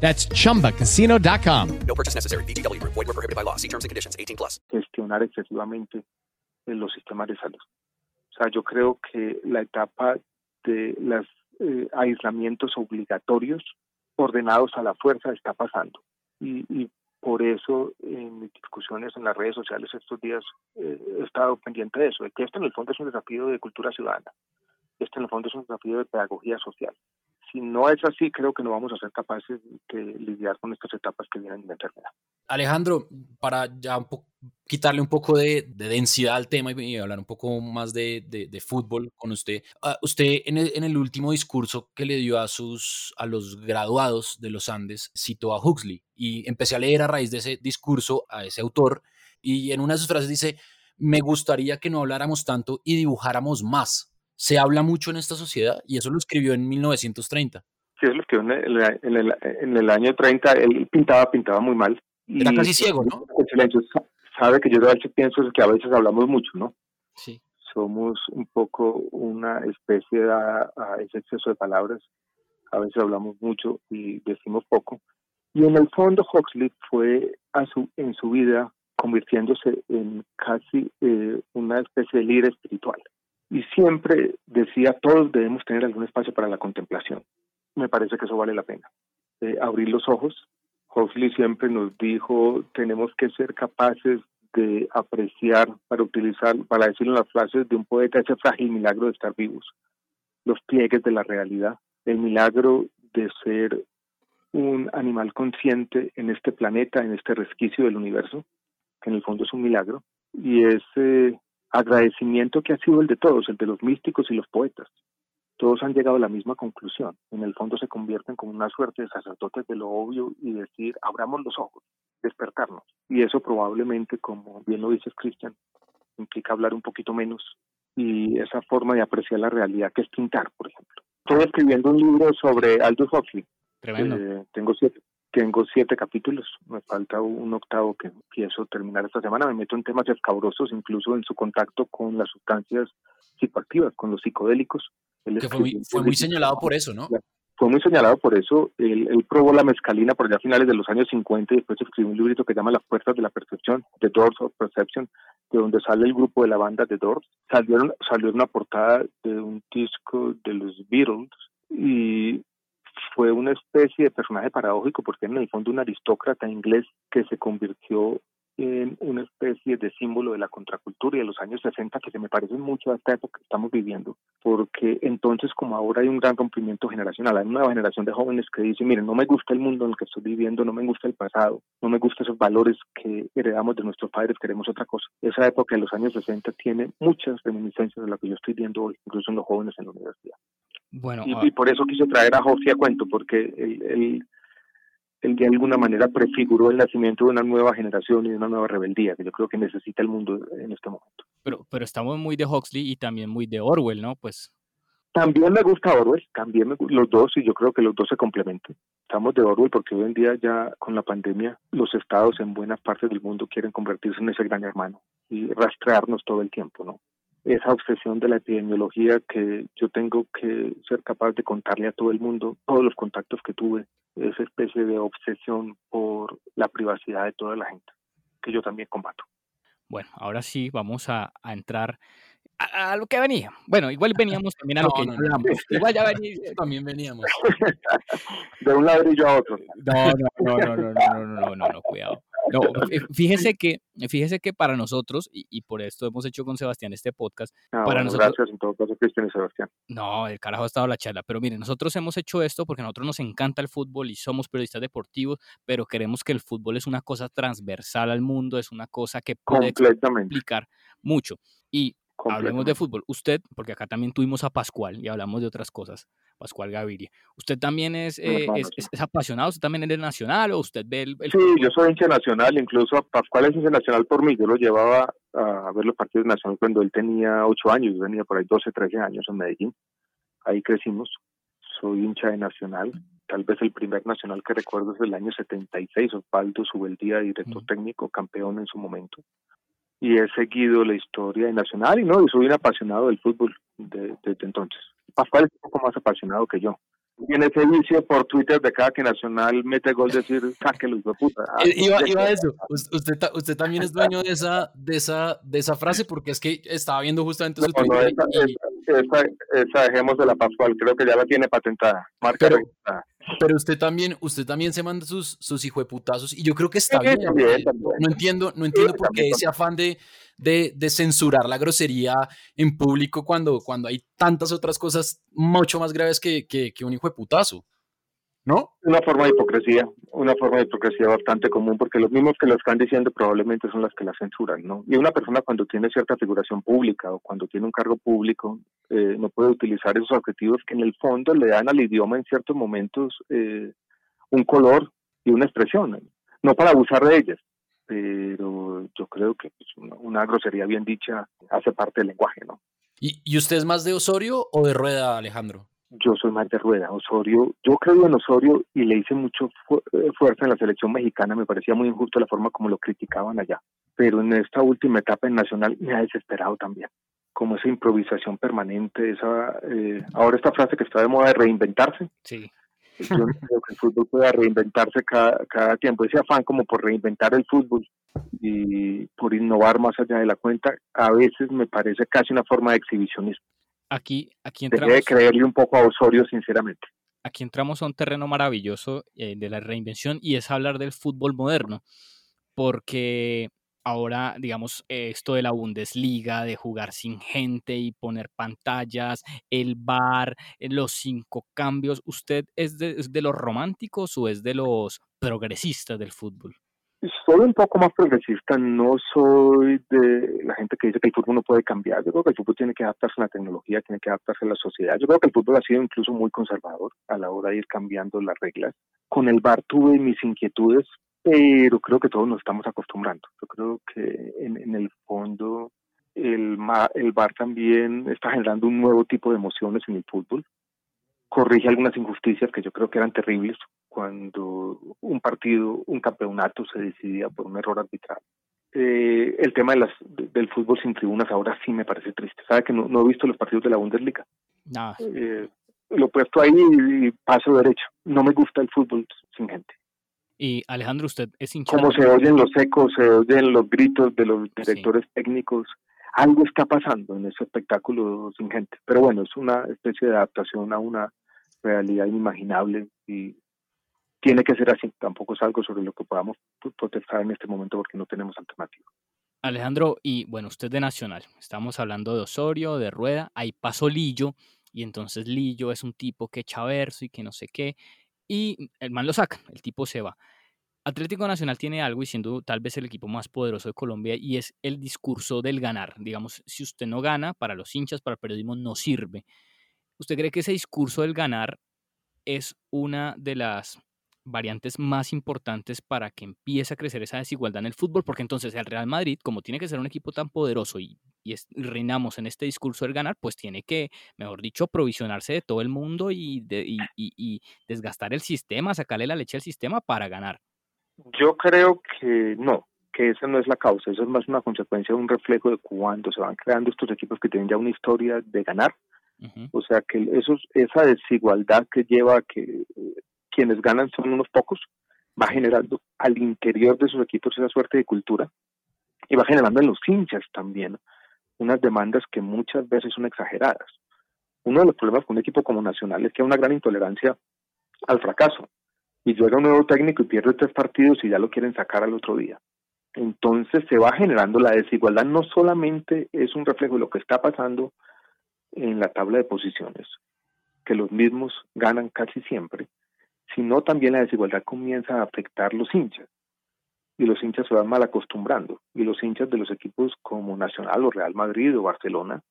That's chumbacasino.com. No purchase necessary. BGW. Void were prohibited by law. See terms and conditions. 18 plus. Gestionar excesivamente en los sistemas de salud. O sea, yo creo que la etapa de los eh, aislamientos obligatorios ordenados a la fuerza está pasando. Y, y, por eso en mis discusiones en las redes sociales estos días eh, he estado pendiente de eso, de que esto en el fondo es un desafío de cultura ciudadana. Este en el fondo es un desafío de pedagogía social si no es así, creo que no vamos a ser capaces de lidiar con estas etapas que vienen de enfermedad. Alejandro, para quitarle un poco de, de, densidad al tema y, hablar un poco más de, de, fútbol con usted. Uh, usted en el, en el, último discurso que le dio a, sus, a los graduados de los Andes citó a Huxley y empecé a leer a raíz de ese discurso a ese autor y en una de sus frases dice, me gustaría que no habláramos tanto y dibujáramos más se habla mucho en esta sociedad y eso lo escribió en 1930. Sí, eso lo escribió en el, en el, en el año 30, él pintaba, pintaba muy mal. Era casi ciego, ¿no? sabe que yo a veces pienso que a veces hablamos mucho, ¿no? Sí. Somos un poco una especie de, a ese exceso de palabras. A veces hablamos mucho y decimos poco. Y en el fondo Huxley fue a su, en su vida convirtiéndose en casi eh, una especie de líder espiritual y siempre decía, todos debemos tener algún espacio para la contemplación. Me parece que eso vale la pena. Eh, abrir los ojos. Huxley siempre nos dijo, tenemos que ser capaces de apreciar, para utilizar, para decir las frases de un poeta, ese frágil milagro de estar vivos, los pliegues de la realidad, el milagro de ser un animal consciente en este planeta, en este resquicio del universo, que en el fondo es un milagro, y ese agradecimiento que ha sido el de todos, el de los místicos y los poetas. Todos han llegado a la misma conclusión. En el fondo se convierten como una suerte de sacerdotes de lo obvio y decir, abramos los ojos, despertarnos. Y eso probablemente, como bien lo dices, Cristian, implica hablar un poquito menos y esa forma de apreciar la realidad que es pintar, por ejemplo. Estoy escribiendo un libro sobre Aldous Huxley. Tremendo. Eh, tengo siete, tengo siete capítulos, me falta un octavo que empiezo a terminar esta semana. Me meto en temas escabrosos, incluso en su contacto con las sustancias psicoactivas, con los psicodélicos. que fue muy, fue muy señalado por eso, ¿no? Fue muy señalado por eso. Él, él, probó la mescalina por allá a finales de los años 50 y después escribió un librito que llama Las Puertas de la Percepción, The Doors of Perception, de donde sale el grupo de la banda The Doors. Salió, salió una portada de un disco de los Beatles y fue una especie de personaje paradójico porque en el fondo un aristócrata inglés que se convirtió una especie de símbolo de la contracultura y de los años 60 que se me parecen mucho a esta época que estamos viviendo, porque entonces como ahora hay un gran rompimiento generacional, hay una nueva generación de jóvenes que dicen, miren, no me gusta el mundo en el que estoy viviendo, no me gusta el pasado, no me gustan esos valores que heredamos de nuestros padres, queremos otra cosa. Esa época de los años 60 tiene muchas reminiscencias de lo que yo estoy viendo hoy, incluso en los jóvenes en la universidad. Bueno, y, ah, y por eso quise traer a José a cuento, porque él, él, él de alguna manera prefiguró el nacimiento de una nueva generación y de una nueva rebeldía que yo creo que necesita el mundo en este momento. pero, pero estamos muy de Huxley y también muy de Orwell, ¿no? Pues También me gusta Orwell, también me, los dos, y yo creo que los dos se complementan. Estamos de Orwell porque hoy en día ya con la pandemia los estados en buenas partes del mundo quieren convertirse en ese gran hermano y rastrearnos todo el tiempo, ¿no? Esa obsesión de la epidemiología que yo tengo que ser capaz de contarle a todo el mundo, todos los contactos que tuve, esa especie de obsesión por la privacidad de toda la gente, que yo también combato. Bueno, ahora sí vamos a, a entrar a, a lo que venía. Bueno, igual veníamos también a lo No, que no, ya no. hablamos. Igual ya venía. También veníamos. De un ladrillo a otro. No, no, no, no, no, no, no, no, no, no, cuidado. No, eh, fíjese que, fíjese que para nosotros, y, y por esto hemos hecho con Sebastián este podcast, Ah, para bueno, nosotros, gracias en todo caso, Cristian y Sebastián. no, el carajo ha estado la charla, pero miren, nosotros hemos hecho esto porque a nosotros nos encanta el fútbol y somos periodistas deportivos, pero queremos que el fútbol es una cosa transversal al mundo, es una cosa que puede explicar mucho. Y hablemos de fútbol. Usted, porque acá también tuvimos a Pascual y hablamos de otras cosas, Pascual Gaviria. ¿Usted también es, eh, es, sí. es- es apasionado? ¿Usted también es de Nacional o usted ve el, el Sí, yo soy hincha nacional, incluso a Pascual es hincha nacional por mí. Yo lo llevaba a ver los partidos nacionales cuando él tenía ocho años, yo tenía por ahí 12, 13 años en Medellín. Ahí crecimos. Soy hincha de Nacional. Tal vez el primer nacional que recuerdo es del año 76, Osvaldo Subeldía, director técnico, campeón en su momento. Y he seguido la historia de Nacional y no, y soy un apasionado del fútbol de- desde entonces. Pascual es un poco más apasionado que yo. Tiene ese vicio por Twitter de cada que Nacional mete gol decir, sáquelo, hijo de puta. Ah, Eh, Iba, iba a eso. Us- Usted, usted también es dueño de esa, de esa, de esa frase porque es que estaba viendo justamente su No, no, Twitter esa, y- esa, esa, esa dejemos de la Pascual, creo que ya la tiene patentada. Marca Pero- registrada. Pero usted también, usted también se manda sus, sus hijueputazos y yo creo que está Sí, bien. también, eh, también. No entiendo, no entiendo Sí, por qué también, ese afán de, de, de censurar la grosería en público cuando, cuando hay tantas otras cosas mucho más graves que, que, que un hijueputazo. ¿No? Una forma de hipocresía, una forma de hipocresía bastante común, porque los mismos que lo están diciendo probablemente son las que la censuran, ¿no? Y una persona cuando tiene cierta figuración pública o cuando tiene un cargo público eh, no puede utilizar esos adjetivos que en el fondo le dan al idioma en ciertos momentos eh, un color y una expresión, no para abusar de ellas, pero yo creo que pues, una, una grosería bien dicha hace parte del lenguaje, ¿no? ¿Y, ¿Y usted es más de Osorio o de Rueda, Alejandro? Yo soy más de rueda. Osorio, yo creo en Osorio y le hice mucho fu- eh, fuerza en la selección mexicana. Me parecía muy injusto la forma como lo criticaban allá. Pero en esta última etapa en Nacional me ha desesperado también. Como esa improvisación permanente, esa eh, ahora esta frase que está de moda de reinventarse. Sí. Yo no creo que el fútbol pueda reinventarse cada, cada tiempo. Ese afán como por reinventar el fútbol y por innovar más allá de la cuenta, a veces me parece casi una forma de exhibicionismo. Aquí, aquí Dejé de entramos, creerle un poco a Osorio, sinceramente. aquí entramos a un terreno maravilloso eh, de la reinvención y es hablar del fútbol moderno, porque ahora, digamos, eh, esto de la Bundesliga, de jugar sin gente y poner pantallas, el bar, eh, los cinco cambios, ¿usted es de, es de los románticos o es de los progresistas del fútbol? Soy un poco más progresista, no soy de la gente que dice que el fútbol no puede cambiar. Yo creo que el fútbol tiene que adaptarse a la tecnología, tiene que adaptarse a la sociedad. Yo creo que el fútbol ha sido incluso muy conservador a la hora de ir cambiando las reglas. Con el VAR tuve mis inquietudes, pero creo que todos nos estamos acostumbrando. Yo creo que en, en el fondo el, el VAR también está generando un nuevo tipo de emociones en el fútbol. Corrige algunas injusticias que yo creo que eran terribles cuando un partido, un campeonato se decidía por un error arbitral. Eh, el tema de las, de- del fútbol sin tribunas ahora sí me parece triste. Sabe que no, no he visto los partidos de la Bundesliga. Nada. Eh, lo he puesto ahí y paso derecho. No me gusta el fútbol sin gente. Y Alejandro, usted es hincha Como se oyen los ecos, se oyen los gritos de los directores técnicos. Algo está pasando en ese espectáculo sin gente. Pero bueno, es una especie de adaptación a una realidad inimaginable y tiene que ser así. Tampoco es algo sobre lo que podamos protestar en este momento porque no tenemos alternativa. Alejandro, y bueno, usted de Nacional, estamos hablando de Osorio, de Rueda, ahí pasó Lillo, y entonces Lillo es un tipo que echa verso y que no sé qué, y el man lo saca, el tipo se va. Atlético Nacional tiene algo y siendo tal vez el equipo más poderoso de Colombia y es el discurso del ganar. Digamos, si usted no gana, para los hinchas, para el periodismo no sirve. ¿Usted cree que ese discurso del ganar es una de las variantes más importantes para que empiece a crecer esa desigualdad en el fútbol, porque entonces el Real Madrid, como tiene que ser un equipo tan poderoso y, y, reinamos en este discurso del ganar, pues tiene que, mejor dicho, aprovisionarse de todo el mundo y, de, y, y, desgastar el sistema, sacarle la leche al sistema para ganar. Yo creo que no, que esa no es la causa, eso es más una consecuencia, un reflejo de cuando se van creando estos equipos que tienen ya una historia de ganar. Uh -huh. O sea que eso, esa desigualdad que lleva a que quienes ganan son unos pocos, va generando al interior de sus equipos esa suerte de cultura y va generando en los hinchas también unas demandas que muchas veces son exageradas. Uno de los problemas con un equipo como Nacional es que hay una gran intolerancia al fracaso y llega un nuevo técnico y pierde tres partidos y ya lo quieren sacar al otro día. Entonces se va generando la desigualdad, no solamente es un reflejo de lo que está pasando en la tabla de posiciones, que los mismos ganan casi siempre, sino también la desigualdad comienza a afectar los hinchas. Y los hinchas se van mal acostumbrando. Y los hinchas de los equipos como Nacional o Real Madrid o Barcelona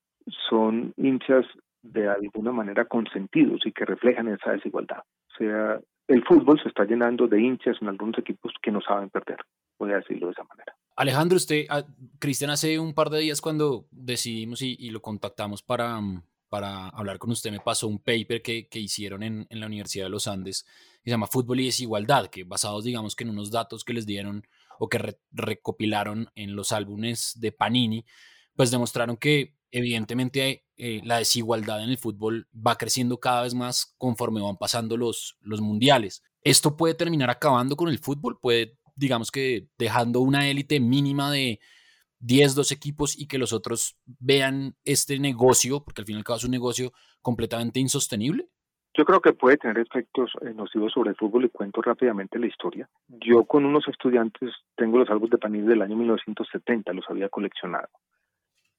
son hinchas de alguna manera consentidos y que reflejan esa desigualdad. O sea, el fútbol se está llenando de hinchas en algunos equipos que no saben perder, voy a decirlo de esa manera. Alejandro, usted, Cristian, hace un par de días cuando decidimos y, y lo contactamos para, para hablar con usted, me pasó un paper que, que hicieron en, en, la Universidad de los Andes, que se llama Fútbol y Desigualdad, que basados, digamos, que en unos datos que les dieron o que re, recopilaron en los álbumes de Panini, pues demostraron que evidentemente eh, la desigualdad en el fútbol va creciendo cada vez más conforme van pasando los, los mundiales. ¿Esto puede terminar acabando con el fútbol? ¿Puede, digamos que, dejando una élite mínima de 10, 12 equipos y que los otros vean este negocio, porque al fin y al cabo es un negocio completamente insostenible? Yo creo que puede tener efectos nocivos sobre el fútbol y cuento rápidamente la historia. Yo con unos estudiantes tengo los álbumes de Panini del año 1970, los había coleccionado.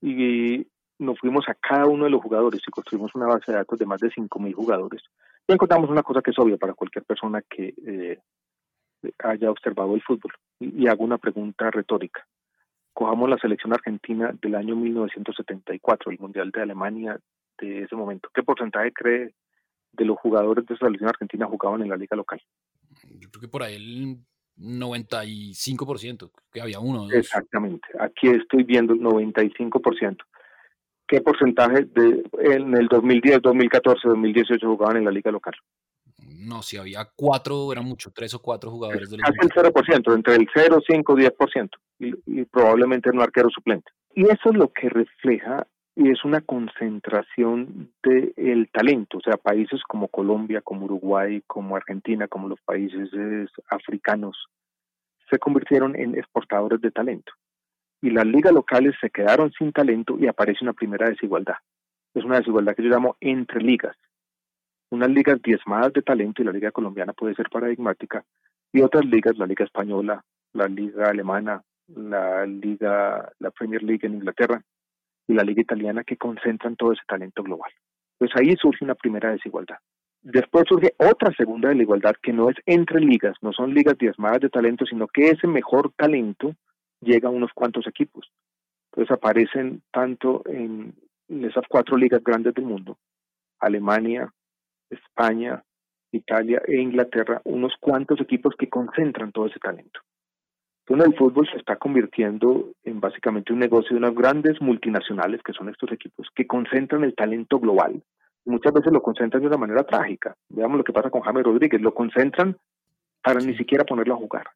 Y nos fuimos a cada uno de los jugadores y construimos una base de datos de más de 5.000 jugadores. Y encontramos una cosa que es obvia para cualquier persona que eh, haya observado el fútbol. Y, y, hago una pregunta retórica. Cojamos la selección argentina del año 1974, el Mundial de Alemania de ese momento. ¿Qué porcentaje cree de los jugadores de esa selección argentina jugaban en la liga local? Yo creo que por ahí el 95%, que había uno. Dos. Exactamente. Aquí estoy viendo el 95% qué porcentaje de en el 2010, 2014, 2018 jugaban en la liga local. No, si había cuatro, eran mucho, tres o cuatro jugadores del Casi el 0%, entre el 0, 5, 10%, y, y probablemente un arquero suplente. Y eso es lo que refleja y es una concentración del de talento, o sea, países como Colombia, como Uruguay, como Argentina, como los países africanos, se convirtieron en exportadores de talento y las ligas locales se quedaron sin talento y aparece una primera desigualdad. Es una desigualdad que yo llamo entre ligas. Unas ligas diezmadas de talento y la liga colombiana puede ser paradigmática y otras ligas, la liga española, la liga alemana, la liga, la Premier League en Inglaterra y la liga italiana que concentran todo ese talento global. Pues ahí surge una primera desigualdad. Después surge otra segunda desigualdad que no es entre ligas, no son ligas diezmadas de talento, sino que ese mejor talento llega a unos cuantos equipos. Entonces aparecen tanto en esas cuatro ligas grandes del mundo, Alemania, España, Italia e Inglaterra, unos cuantos equipos que concentran todo ese talento. Entonces el fútbol se está convirtiendo en básicamente un negocio de unas grandes multinacionales que son estos equipos, que concentran el talento global. Muchas veces lo concentran de una manera trágica. Veamos lo que pasa con James Rodríguez, lo concentran para ni siquiera ponerlo a jugar.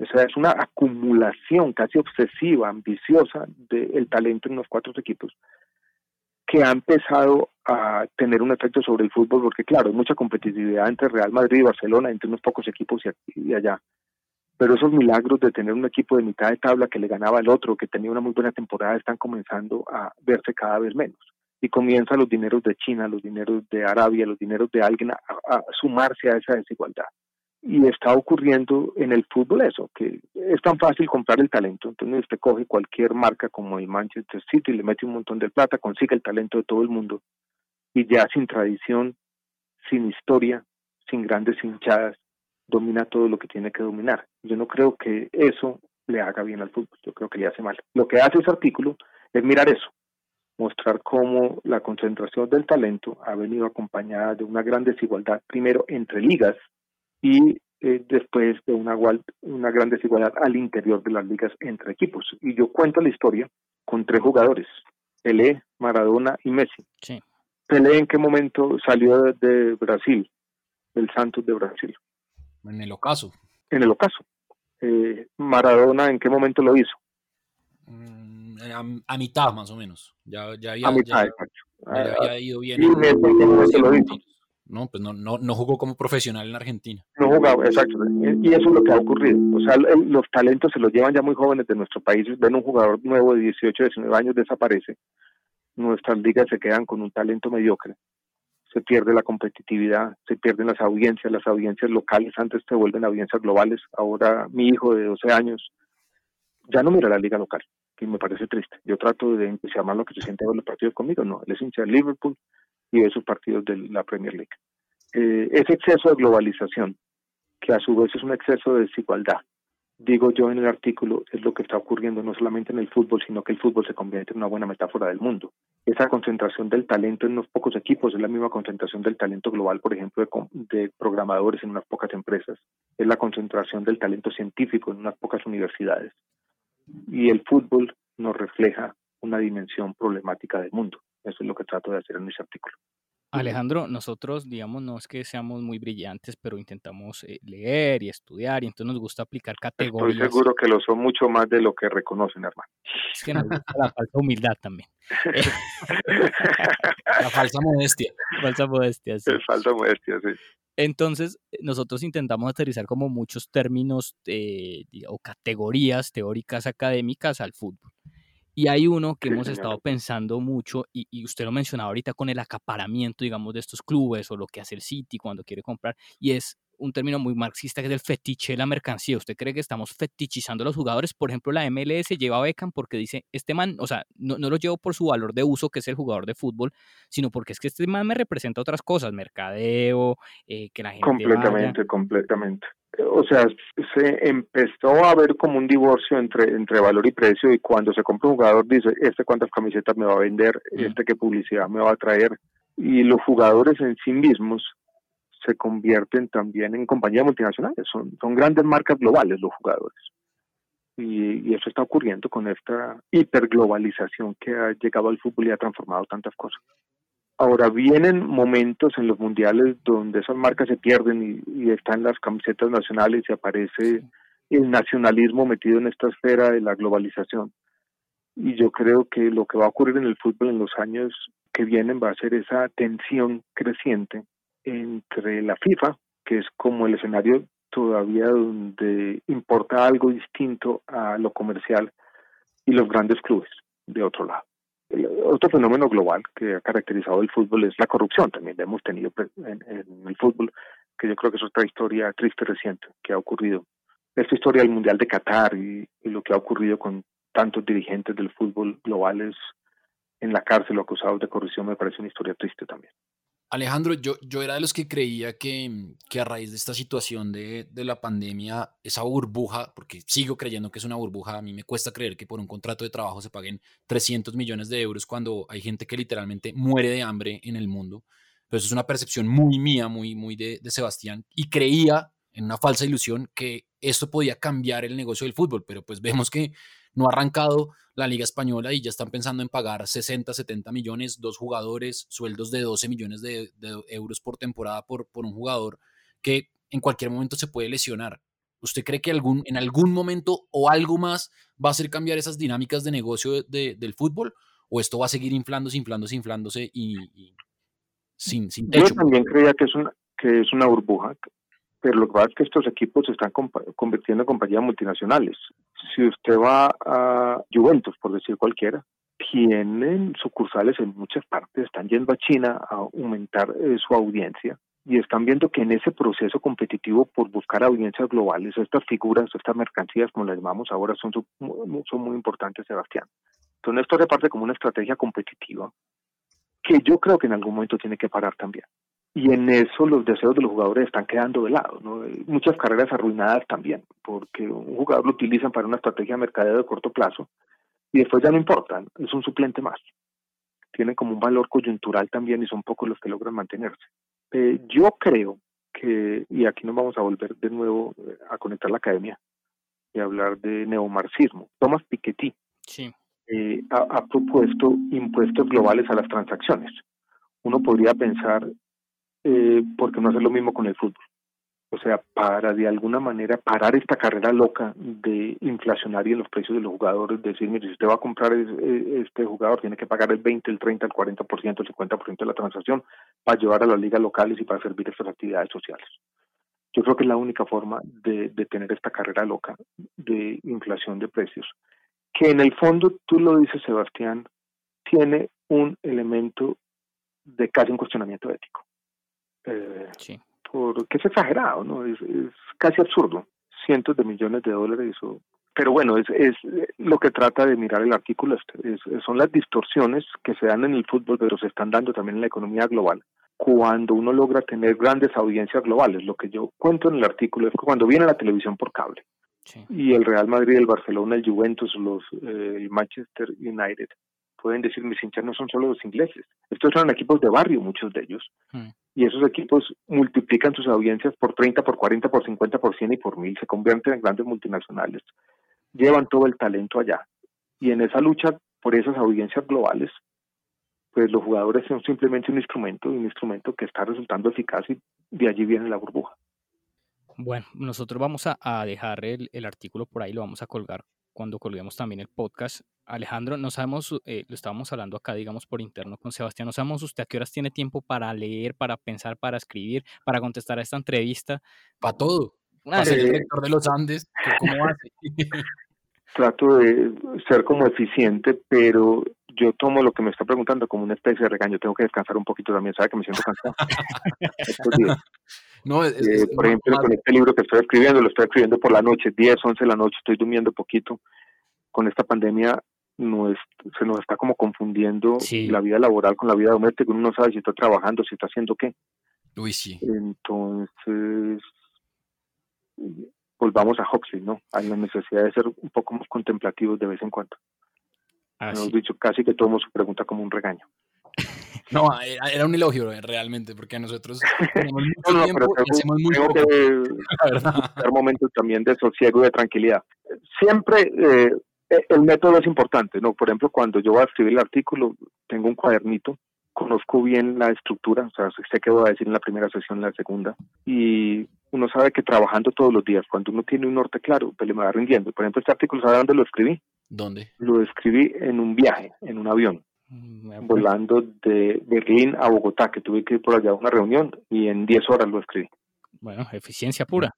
O sea, es una acumulación casi obsesiva, ambiciosa del talento en los cuatro equipos que ha empezado a tener un efecto sobre el fútbol, porque claro, hay mucha competitividad entre Real Madrid y Barcelona, entre unos pocos equipos y, allá. Pero esos milagros de tener un equipo de mitad de tabla que le ganaba al otro, que tenía una muy buena temporada, están comenzando a verse cada vez menos. Y comienzan los dineros de China, los dineros de Arabia, los dineros de alguien a sumarse a esa desigualdad. Y está ocurriendo en el fútbol eso, que es tan fácil comprar el talento. Entonces usted coge cualquier marca como el Manchester City, le mete un montón de plata, consigue el talento de todo el mundo y ya sin tradición, sin historia, sin grandes hinchadas, domina todo lo que tiene que dominar. Yo no creo que eso le haga bien al fútbol, yo creo que le hace mal. Lo que hace ese artículo es mirar eso, mostrar cómo la concentración del talento ha venido acompañada de una gran desigualdad, primero entre ligas y eh, después de una, una gran desigualdad al interior de las ligas entre equipos. Y yo cuento la historia con tres jugadores, Pelé, Maradona y Messi. Pelé en qué momento salió de, Brasil, del Santos de Brasil. En el ocaso. En el ocaso. Eh, Maradona en qué momento lo hizo. Mm, a, mitad más o menos. Ya, ya había, a mitad, ya, había ido bien. Y en, en, momento lo hizo. No, pues no, no, no jugó como profesional en Argentina. No jugaba, exacto. Y eso es lo que ha ocurrido. O sea, los talentos se los llevan ya muy jóvenes de nuestro país. Ven un jugador nuevo de 18, 19 años, desaparece. Nuestras ligas se quedan con un talento mediocre. Se pierde la competitividad, se pierden las audiencias. Las audiencias locales antes se vuelven audiencias globales. Ahora mi hijo de 12 años ya no mira la liga local, que me parece triste. Yo trato de entusiasmar lo que se siente ver los partidos conmigo. No, él es hincha de Liverpool y de sus partidos de la Premier League. Eh, ese exceso de globalización, que a su vez es un exceso de desigualdad, digo yo en el artículo, es lo que está ocurriendo no solamente en el fútbol, sino que el fútbol se convierte en una buena metáfora del mundo. Esa concentración del talento en unos pocos equipos es la misma concentración del talento global, por ejemplo, de, de programadores en unas pocas empresas. Es la concentración del talento científico en unas pocas universidades. Y el fútbol nos refleja una dimensión problemática del mundo. Eso es lo que trato de hacer en ese artículo. Alejandro, nosotros, digamos, no es que seamos muy brillantes, pero intentamos eh, leer y estudiar y entonces nos gusta aplicar categorías. Estoy seguro que lo son mucho más de lo que reconocen, hermano. Es que nos gusta la falsa humildad también. la falsa modestia. Falsa modestia, sí. falsa modestia, sí. Entonces, nosotros intentamos aterrizar como muchos términos eh, o categorías teóricas académicas al fútbol. Y hay uno que hemos estado pensando mucho, y, usted lo mencionaba ahorita con el acaparamiento, digamos, de estos clubes o lo que hace el City cuando quiere comprar, y es un término muy marxista que es el fetiche de la mercancía. ¿Usted cree que estamos fetichizando a los jugadores? Por ejemplo, la MLS lleva a Beckham porque dice, este man, o sea, no, no lo llevo por su valor de uso, que es el jugador de fútbol, sino porque es que este man me representa otras cosas, mercadeo, eh, que la gente... Completamente, completamente o sea, se empezó a ver como un divorcio entre, entre valor y precio y cuando se compra un jugador dice, este cuántas camisetas me va a vender, este qué publicidad me va a traer. Y los jugadores en sí mismos se convierten también en compañías multinacionales, son, son grandes marcas globales los jugadores. Y, y eso está ocurriendo con esta hiperglobalización que ha llegado al fútbol y ha transformado tantas cosas. Ahora vienen momentos en los mundiales donde esas marcas se pierden y, están las camisetas nacionales y aparece el nacionalismo metido en esta esfera de la globalización. Y yo creo que lo que va a ocurrir en el fútbol en los años que vienen va a ser esa tensión creciente entre la FIFA, que es como el escenario todavía donde importa algo distinto a lo comercial, y los grandes clubes de otro lado otro fenómeno global que ha caracterizado el fútbol es la corrupción. También hemos tenido en, el fútbol, que yo creo que es otra historia triste reciente que ha ocurrido. Esta historia del Mundial de Qatar y, lo que ha ocurrido con tantos dirigentes del fútbol globales en la cárcel o acusados de corrupción me parece una historia triste también. Alejandro, yo, yo era de los que creía que, que a raíz de esta situación de, de, la pandemia, esa burbuja, porque sigo creyendo que es una burbuja, a mí me cuesta creer que por un contrato de trabajo se paguen 300 millones de euros cuando hay gente que literalmente muere de hambre en el mundo. Pero eso es una percepción muy mía, muy, muy de, de Sebastián. Y creía en una falsa ilusión que esto podía cambiar el negocio del fútbol, pero pues vemos que no ha arrancado la Liga Española y ya están pensando en pagar 60, 70 millones, dos jugadores, sueldos de 12 millones de, euros por temporada por, por un jugador que en cualquier momento se puede lesionar. ¿Usted cree que algún, en algún momento o algo más va a hacer cambiar esas dinámicas de negocio del fútbol? ¿O esto va a seguir inflándose, inflándose, inflándose y, sin, sin techo? Yo también creía que es una, que es una burbuja, pero lo que pasa es que estos equipos se están convirtiendo en compañías multinacionales. Si usted va a Juventus, por decir cualquiera, tienen sucursales en muchas partes, están yendo a China a aumentar eh, su audiencia y están viendo que en ese proceso competitivo por buscar audiencias globales, estas figuras, estas mercancías, como las llamamos ahora, son, son muy importantes, Sebastián. Entonces esto reparte como una estrategia competitiva que yo creo que en algún momento tiene que parar también. Y en eso los deseos de los jugadores están quedando de lado. ¿no? Muchas carreras arruinadas también, porque un jugador lo utilizan para una estrategia de mercadeo de corto plazo y después ya no importa, es un suplente más. Tienen como un valor coyuntural también y son pocos los que logran mantenerse. Eh, yo creo que, y aquí nos vamos a volver de nuevo eh, a conectar la academia y hablar de neomarxismo. Thomas Piketty eh, ha, ha propuesto impuestos globales a las transacciones. Uno podría pensar, eh, ¿por qué no hacer lo mismo con el fútbol? O sea, para de alguna manera parar esta carrera loca de inflacionaria en los precios de los jugadores, decir, mire, si usted va a comprar este jugador, tiene que pagar el 20, el 30, el 40%, el 50% de la transacción para llevar a las ligas locales y para servir estas actividades sociales. Yo creo que es la única forma de, de tener esta carrera loca de inflación de precios, que en el fondo, tú lo dices, Sebastián, tiene un elemento de casi un cuestionamiento ético. Eh, sí porque es exagerado, ¿no? Es, casi absurdo, cientos de millones de dólares. O, pero bueno, es, es lo que trata de mirar el artículo, este, es, son las distorsiones que se dan en el fútbol, pero se están dando también en la economía global. Cuando uno logra tener grandes audiencias globales, lo que yo cuento en el artículo es que cuando viene la televisión por cable y el Real Madrid, el Barcelona, el Juventus, los eh, el Manchester United pueden decir mis hinchas no son solo los ingleses, estos son equipos de barrio, muchos de ellos, Hmm. y esos equipos multiplican sus audiencias por 30, por 40, por 50, por 100 y por 1000, se convierten en grandes multinacionales, llevan todo el talento allá, y en esa lucha por esas audiencias globales, pues los jugadores son simplemente un instrumento, un instrumento que está resultando eficaz y de allí viene la burbuja. Bueno, nosotros vamos a, a dejar el, el artículo por ahí, lo vamos a colgar cuando colguemos también el podcast. Alejandro, no sabemos, eh, lo estábamos hablando acá, digamos, por interno con Sebastián, no sabemos usted a qué horas tiene tiempo para leer, para pensar, para escribir, para contestar a esta entrevista. Para todo. Para ser director de los Andes, ¿qué- ¿cómo hace? Trato de ser como eficiente, pero yo tomo lo que me está preguntando como una especie de regaño. Tengo que descansar un poquito también, sabe que me siento cansado. No, es, Eh, es- por ejemplo, con este libro que estoy escribiendo, lo estoy escribiendo por la noche, 10, 11 de la noche, estoy durmiendo poquito. Con esta pandemia no es- se nos está como confundiendo la vida laboral con la vida doméstica. Uno no sabe si está trabajando, si está haciendo qué. Uy, sí. Entonces, volvamos a Huxley, ¿no? Hay la necesidad de ser un poco más contemplativos de vez en cuando. Hemos dicho casi que tomamos su pregunta como un regaño. No, era, un elogio eh, realmente, porque nosotros tenemos mucho No, tiempo pero y hacemos muy tengo poco. que momentos también de sosiego y de tranquilidad. Siempre eh, eh, el método es importante, ¿no? Por ejemplo, cuando yo voy a escribir el artículo, tengo un cuadernito, conozco bien la estructura, o sea, sé qué voy a decir en la primera sesión, en la segunda, y uno sabe que trabajando todos los días, cuando uno tiene un norte claro, pues le va rindiendo. Por ejemplo, este artículo, ¿sabe dónde lo escribí? ¿Dónde? Lo escribí en un viaje, en un avión, volando de Berlín a Bogotá, que tuve que ir por allá a una reunión, y en 10 horas lo escribí. Bueno, eficiencia pura.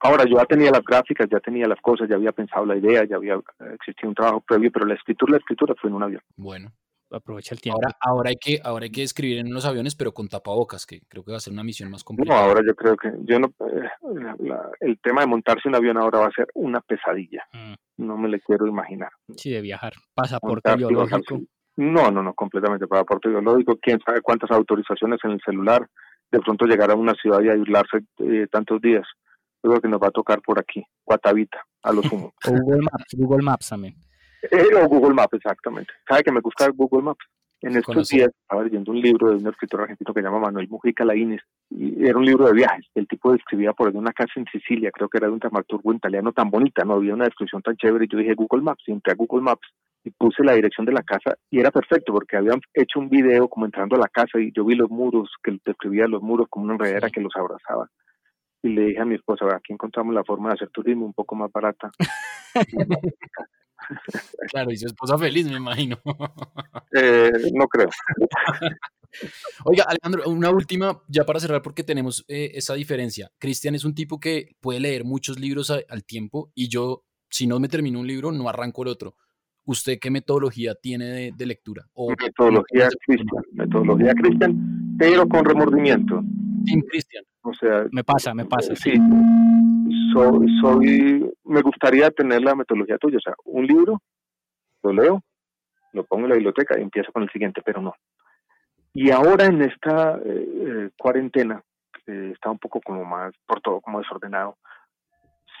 Ahora, yo ya tenía las gráficas, ya tenía las cosas, ya había pensado la idea, ya había existido un trabajo previo, pero la escritura, la escritura fue en un avión. Bueno. Aprovecha el tiempo. Ahora, ahora, hay que, ahora hay que escribir en los aviones, pero con tapabocas, que creo que va a ser una misión más No, complicada. ahora yo creo que yo no, eh, la- la- el tema de montarse un avión ahora va a ser una pesadilla. No me le quiero imaginar. Sí, de viajar. Pasaporte Montarse y biológico. No, no, no, completamente pasaporte biológico. Quién sabe cuántas autorizaciones en el celular. De pronto llegar a una ciudad y aislarse eh, tantos días. Yo creo que nos va a tocar por aquí, Guatavita, a lo sumo. O Google Maps, Google Maps también. Eh, o Google Maps, exactamente. ¿Sabe que me gusta Google Maps? En estos Conocí. días estaba leyendo un libro de un escritor argentino que se llama Manuel Mujica Laínez, y era un libro de viajes. El tipo describía por una casa en Sicilia, creo que era de un dramaturgo italiano tan bonita, no había una descripción tan chévere, y yo dije Google Maps, entré a Google Maps y puse la dirección de la casa, y era perfecto, porque habían hecho un video como entrando a la casa, y yo vi los muros, que describía los muros como una enredadera que los abrazaba. Y le dije a mi esposa, "Vea, aquí encontramos la forma de hacer turismo un poco más barata. Claro, y su esposa feliz, me imagino. Eh, no creo. Oiga, Alejandro, una última, ya para cerrar, porque tenemos eh, esa diferencia. Cristian es un tipo que puede leer muchos libros a- al tiempo y yo, si no me termino un libro, no arranco el otro. ¿Usted qué metodología tiene de, de lectura? O, metodología cristian, metodología cristian, pero con remordimiento. Team Cristian. O sea, Me pasa, me pasa. sí, soy, soy, me gustaría tener la metodología tuya, o sea, un libro, lo leo, lo pongo en la biblioteca y empiezo con el siguiente, pero no. Y ahora en esta eh, eh, cuarentena, que está un poco como más, por todo como desordenado,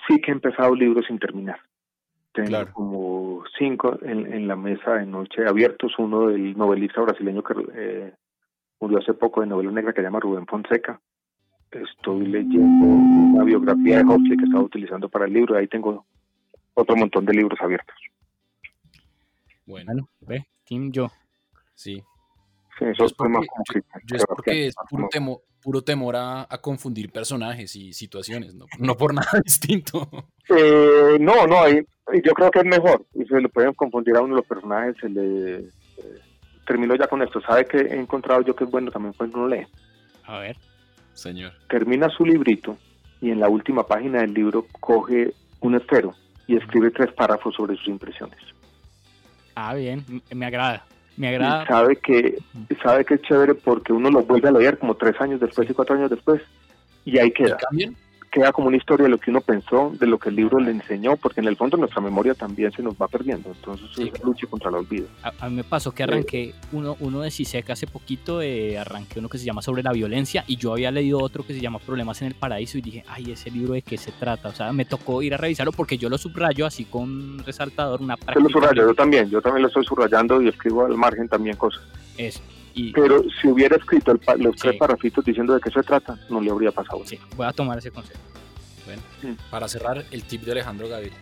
sí que he empezado libros sin terminar. Tengo como cinco en, en la mesa de noche abiertos, uno del novelista brasileño que eh, murió hace poco de novela negra que se llama Rubén Fonseca. Estoy leyendo una biografía de Huxley que estaba utilizando para el libro, ahí tengo otro montón de libros abiertos. Bueno, ve, Team yo. Sí. Sí, eso Yo es porque, yo- yo es porque es puro, temo- puro temor a, a confundir personajes y situaciones, no, no por nada distinto. Eh, no, no, ahí- yo creo que es mejor. Y se le pueden confundir a uno los personajes. Se le eh, termino ya con esto. ¿Sabe que he encontrado yo que es bueno también cuando uno lee? A ver. Señor. Termina su librito y en la última página del libro coge un esfero y escribe tres párrafos sobre sus impresiones. Ah, bien, me agrada. Me Y agrada. sabe que, sabe que es chévere porque uno lo vuelve a leer como tres años después y cuatro años después y ahí queda. ¿Cambian? Queda como una historia de lo que uno pensó, de lo que el libro le enseñó, porque en el fondo nuestra memoria también se nos va perdiendo. Entonces es lucha contra el olvido. A, a mí me pasó que arranqué uno, uno de Siseka hace poquito, eh, arranqué uno que se llama Sobre la violencia y yo había leído otro que se llama Problemas en el Paraíso y dije, ay, ese libro de qué se trata. O sea, me tocó ir a revisarlo porque yo lo subrayo así con resaltador, una Yo lo práctica. subrayo, yo también, yo también lo estoy subrayando y escribo al margen también cosas. Eso. Y Pero si hubiera escrito el los tres parrafitos diciendo de qué se trata, no le habría pasado. Sí, voy a tomar ese consejo. Bueno, para cerrar, el tip de Alejandro Gaviria.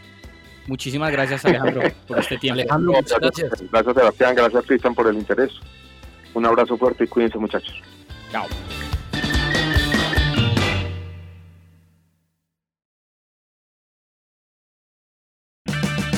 Muchísimas gracias, Alejandro, por este tiempo. Alejandro, muchas gracias. Gracias Sebastián, gracias Cristian por el interés. Un abrazo fuerte y cuídense muchachos. Chao.